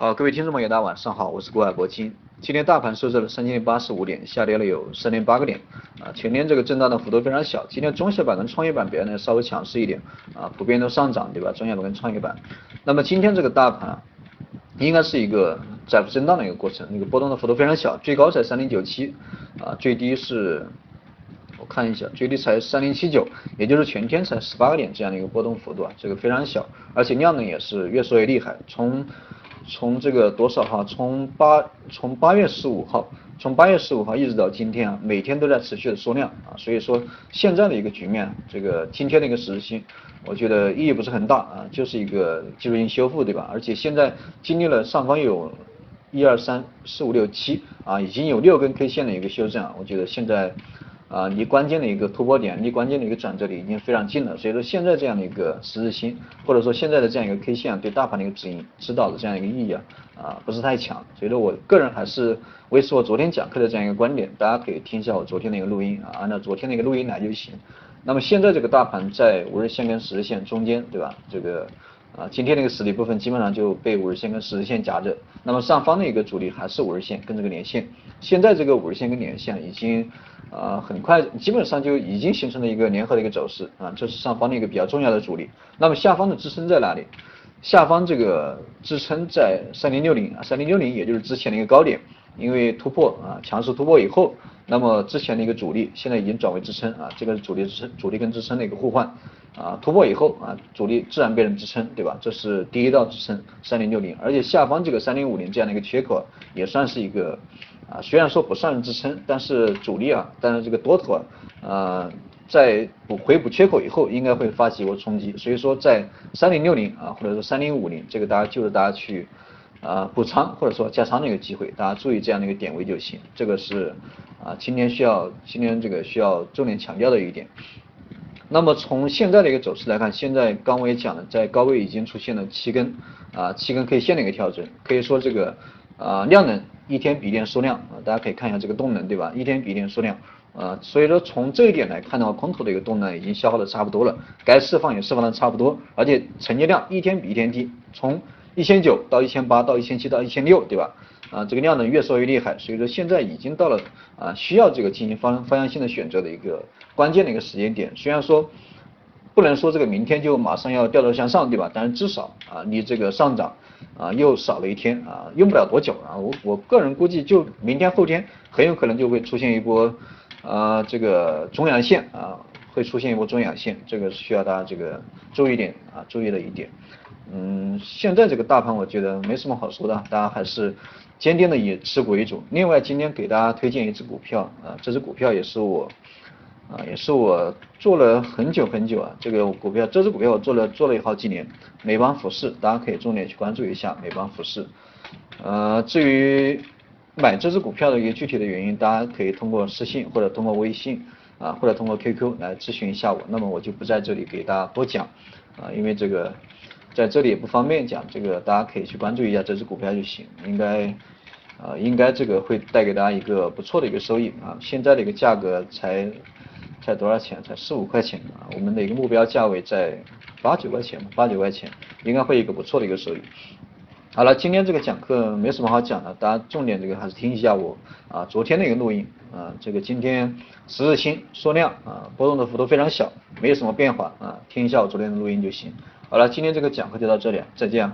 好，各位听众朋友，大家晚上好，我是郭海博金。今天大盘收在了三千零八十五点，下跌了有三点八个点，啊，全天这个震荡的幅度非常小。今天中小板跟创业板表现的稍微强势一点，啊，普遍都上涨，对吧？中小板跟创业板。那么今天这个大盘应该是一个窄幅震荡的一个过程，那个波动的幅度非常小，最高才三零九七，啊，最低是。我看一下，最低才三零七九，也就是全天才十八个点这样的一个波动幅度啊，这个非常小，而且量能也是越缩越厉害。从从这个多少号，从八从八月十五号，从八月十五号一直到今天啊，每天都在持续的缩量啊，所以说现在的一个局面，这个今天的一个实时性，我觉得意义不是很大啊，就是一个技术性修复对吧？而且现在经历了上方有一二三四五六七啊，已经有六根 K 线的一个修正啊，我觉得现在。啊，离关键的一个突破点，离关键的一个转折点已经非常近了。所以说现在这样的一个十字星，或者说现在的这样一个 K 线，对大盘的一个指引、指导的这样一个意义啊，啊不是太强。所以说我个人还是维持我昨天讲课的这样一个观点，大家可以听一下我昨天的一个录音啊，按照昨天的一个录音来就行。那么现在这个大盘在五日线跟十日线中间，对吧？这个啊，今天那个实力部分基本上就被五日线跟十日线夹着。那么上方的一个主力还是五日线跟这个连线。现在这个五日线跟连线已经。啊，很快基本上就已经形成了一个联合的一个走势啊，这是上方的一个比较重要的阻力。那么下方的支撑在哪里？下方这个支撑在三零六零啊，三零六零也就是之前的一个高点，因为突破啊，强势突破以后，那么之前的一个阻力现在已经转为支撑啊，这个是阻力支撑，阻力跟支撑的一个互换啊，突破以后啊，阻力自然变成支撑，对吧？这是第一道支撑三零六零，而且下方这个三零五零这样的一个缺口也算是一个。啊，虽然说不算支撑，但是主力啊，但是这个多头啊，呃，在补回补缺口以后，应该会发起一波冲击。所以说，在三零六零啊，或者说三零五零，这个大家就是大家去啊补仓或者说加仓的一个机会，大家注意这样的一个点位就行。这个是啊，今天需要今天这个需要重点强调的一点。那么从现在的一个走势来看，现在刚我也讲了，在高位已经出现了七根啊七根 K 线的一个调整，可以说这个啊量能。一天比一天缩量啊，大家可以看一下这个动能，对吧？一天比一天缩量啊，所以说从这一点来看的话，空头的一个动能已经消耗的差不多了，该释放也释放的差不多，而且成交量一天比一天低，从一千九到一千八到一千七到一千六，对吧？啊，这个量能越缩越厉害，所以说现在已经到了啊需要这个进行方方向性的选择的一个关键的一个时间点，虽然说。不能说这个明天就马上要掉头向上，对吧？但是至少啊，离这个上涨啊又少了一天啊，用不了多久啊。我我个人估计，就明天后天很有可能就会出现一波啊这个中阳线啊，会出现一波中阳线，这个是需要大家这个注意点啊，注意的一点。嗯，现在这个大盘我觉得没什么好说的，大家还是坚定的以持股为主。另外，今天给大家推荐一只股票啊，这只股票也是我。啊，也是我做了很久很久啊，这个股票，这只股票我做了做了有好几年，美邦服饰，大家可以重点去关注一下美邦服饰。呃，至于买这只股票的一个具体的原因，大家可以通过私信或者通过微信啊，或者通过 QQ 来咨询一下我，那么我就不在这里给大家多讲啊，因为这个在这里也不方便讲，这个大家可以去关注一下这只股票就行，应该啊应该这个会带给大家一个不错的一个收益啊，现在的一个价格才。才多少钱？才四五块钱啊！我们的一个目标价位在八九块钱，八九块钱应该会有一个不错的一个收益。好了，今天这个讲课没什么好讲的，大家重点这个还是听一下我啊昨天的一个录音啊，这个今天十日星缩量啊，波动的幅度非常小，没有什么变化啊，听一下我昨天的录音就行。好了，今天这个讲课就到这里，再见。